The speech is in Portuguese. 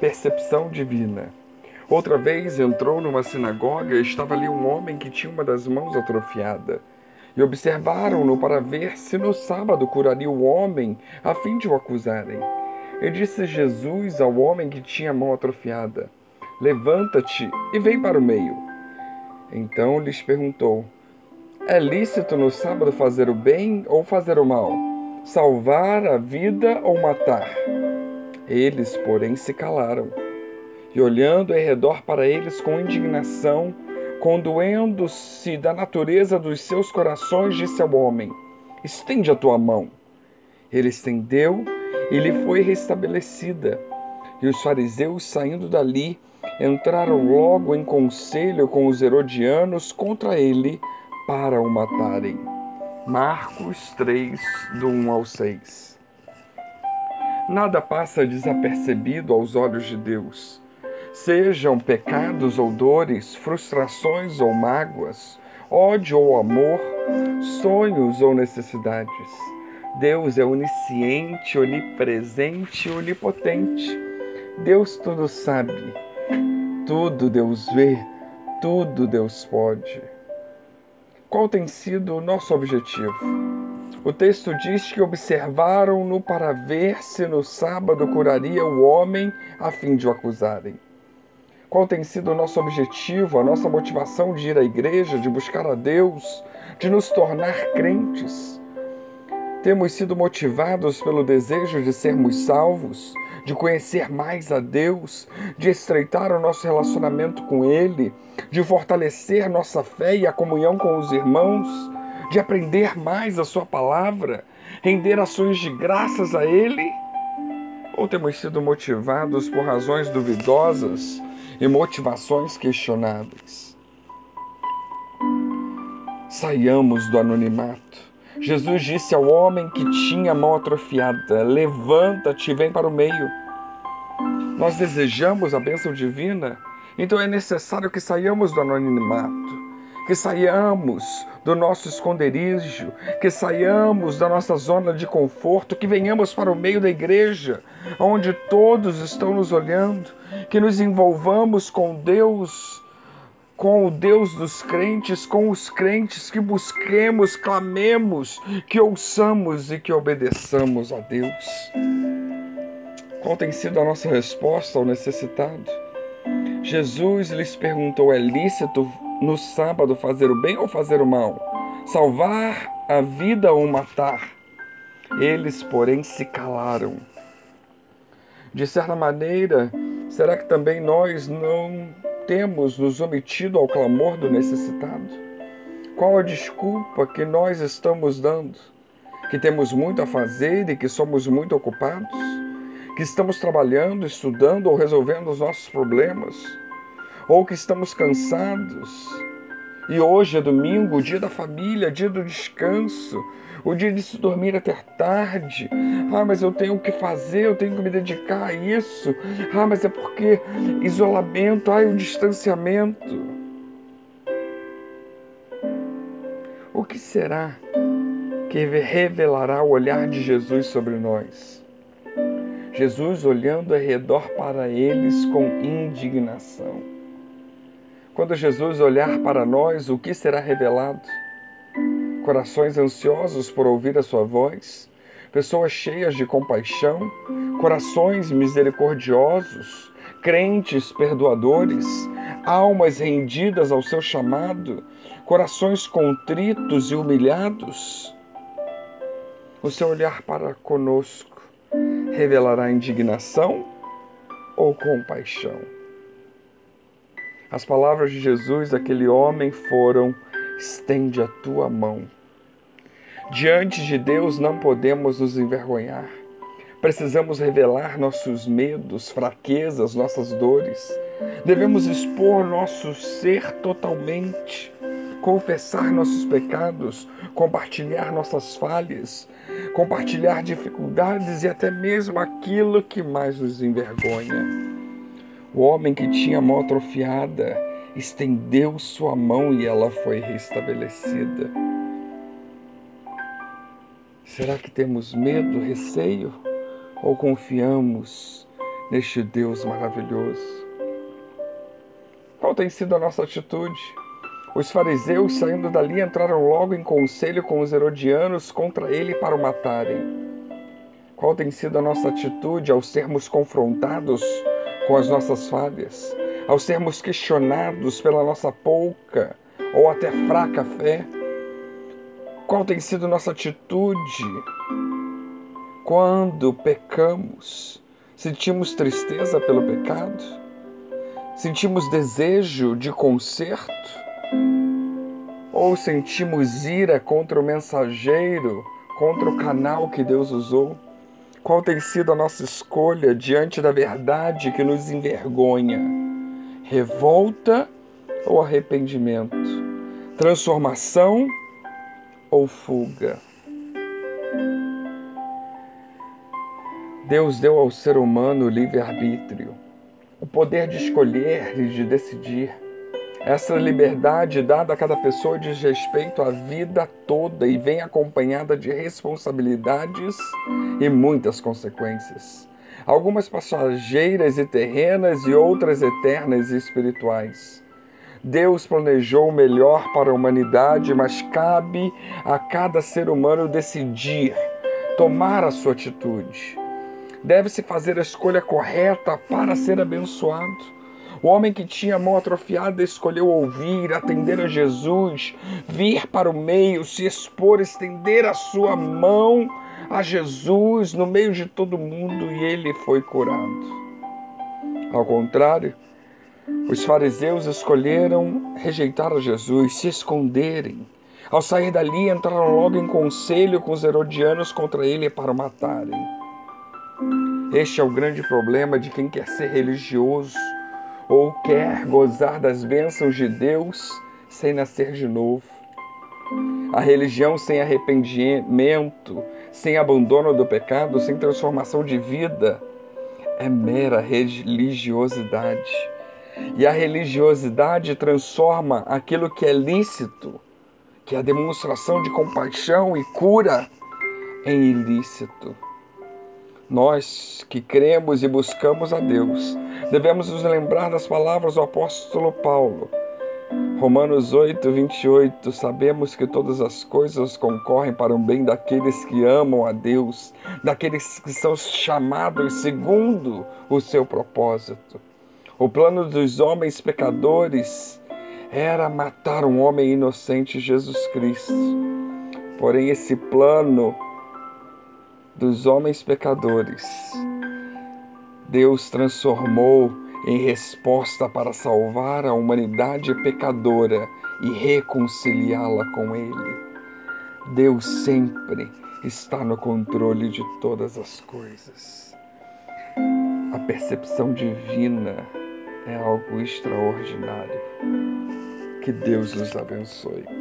percepção divina. Outra vez entrou numa sinagoga e estava ali um homem que tinha uma das mãos atrofiada. E observaram-no para ver se no sábado curaria o homem, a fim de o acusarem. E disse Jesus ao homem que tinha a mão atrofiada: Levanta-te e vem para o meio. Então lhes perguntou: É lícito no sábado fazer o bem ou fazer o mal? Salvar a vida ou matar? Eles, porém, se calaram e olhando em redor para eles com indignação, condoendo-se da natureza dos seus corações, disse ao homem: Estende a tua mão. Ele estendeu e lhe foi restabelecida. E os fariseus, saindo dali, entraram logo em conselho com os herodianos contra ele para o matarem. Marcos 3, do 1 ao 6. Nada passa desapercebido aos olhos de Deus sejam pecados ou dores, frustrações ou mágoas, ódio ou amor, sonhos ou necessidades. Deus é onisciente, onipresente, onipotente. Deus tudo sabe, tudo Deus vê, tudo Deus pode. Qual tem sido o nosso objetivo? O texto diz que observaram-no para ver se no sábado curaria o homem a fim de o acusarem. Qual tem sido o nosso objetivo, a nossa motivação de ir à igreja, de buscar a Deus, de nos tornar crentes? Temos sido motivados pelo desejo de sermos salvos, de conhecer mais a Deus, de estreitar o nosso relacionamento com Ele, de fortalecer nossa fé e a comunhão com os irmãos, de aprender mais a Sua palavra, render ações de graças a Ele? Ou temos sido motivados por razões duvidosas, e motivações questionáveis. Saiamos do anonimato. Jesus disse ao homem que tinha a mão atrofiada: Levanta-te e vem para o meio. Nós desejamos a bênção divina, então é necessário que saiamos do anonimato, que saiamos do nosso esconderijo, que saiamos da nossa zona de conforto, que venhamos para o meio da igreja, onde todos estão nos olhando, que nos envolvamos com Deus, com o Deus dos crentes, com os crentes, que busquemos, clamemos, que ouçamos e que obedeçamos a Deus. Qual tem sido a nossa resposta ao necessitado? Jesus lhes perguntou: é lícito no sábado fazer o bem ou fazer o mal? Salvar a vida ou matar? Eles, porém, se calaram. De certa maneira, será que também nós não temos nos omitido ao clamor do necessitado? Qual a desculpa que nós estamos dando? Que temos muito a fazer e que somos muito ocupados? Que estamos trabalhando, estudando ou resolvendo os nossos problemas? Ou que estamos cansados. E hoje é domingo, o dia da família, dia do descanso, o dia de se dormir até tarde. Ah, mas eu tenho que fazer, eu tenho que me dedicar a isso. Ah, mas é porque isolamento, ah, o distanciamento. O que será que revelará o olhar de Jesus sobre nós? Jesus olhando ao redor para eles com indignação. Quando Jesus olhar para nós, o que será revelado? Corações ansiosos por ouvir a sua voz, pessoas cheias de compaixão, corações misericordiosos, crentes perdoadores, almas rendidas ao seu chamado, corações contritos e humilhados. O seu olhar para conosco revelará indignação ou compaixão? As palavras de Jesus àquele homem foram: estende a tua mão. Diante de Deus não podemos nos envergonhar. Precisamos revelar nossos medos, fraquezas, nossas dores. Devemos expor nosso ser totalmente, confessar nossos pecados, compartilhar nossas falhas, compartilhar dificuldades e até mesmo aquilo que mais nos envergonha. O homem que tinha a mão atrofiada estendeu sua mão e ela foi restabelecida. Será que temos medo, receio ou confiamos neste Deus maravilhoso. Qual tem sido a nossa atitude? Os fariseus, saindo dali, entraram logo em conselho com os herodianos contra ele para o matarem. Qual tem sido a nossa atitude ao sermos confrontados com as nossas falhas, ao sermos questionados pela nossa pouca ou até fraca fé? Qual tem sido nossa atitude quando pecamos? Sentimos tristeza pelo pecado? Sentimos desejo de conserto? Ou sentimos ira contra o mensageiro, contra o canal que Deus usou? Qual tem sido a nossa escolha diante da verdade que nos envergonha? Revolta ou arrependimento? Transformação ou fuga? Deus deu ao ser humano o livre-arbítrio, o poder de escolher e de decidir. Essa liberdade dada a cada pessoa diz respeito à vida toda e vem acompanhada de responsabilidades e muitas consequências. Algumas passageiras e terrenas e outras eternas e espirituais. Deus planejou o melhor para a humanidade, mas cabe a cada ser humano decidir, tomar a sua atitude. Deve-se fazer a escolha correta para ser abençoado. O homem que tinha a mão atrofiada escolheu ouvir, atender a Jesus, vir para o meio, se expor, estender a sua mão a Jesus no meio de todo mundo e ele foi curado. Ao contrário, os fariseus escolheram rejeitar a Jesus, se esconderem. Ao sair dali, entraram logo em conselho com os herodianos contra ele para o matarem. Este é o grande problema de quem quer ser religioso ou quer gozar das bênçãos de Deus sem nascer de novo. A religião sem arrependimento, sem abandono do pecado, sem transformação de vida, é mera religiosidade. E a religiosidade transforma aquilo que é lícito, que é a demonstração de compaixão e cura, em ilícito. Nós que cremos e buscamos a Deus, devemos nos lembrar das palavras do apóstolo Paulo. Romanos 8, 28, sabemos que todas as coisas concorrem para o bem daqueles que amam a Deus, daqueles que são chamados segundo o seu propósito. O plano dos homens pecadores era matar um homem inocente, Jesus Cristo. Porém, esse plano dos homens pecadores, Deus transformou em resposta para salvar a humanidade pecadora e reconciliá-la com Ele. Deus sempre está no controle de todas as coisas. A percepção divina é algo extraordinário. Que Deus nos abençoe.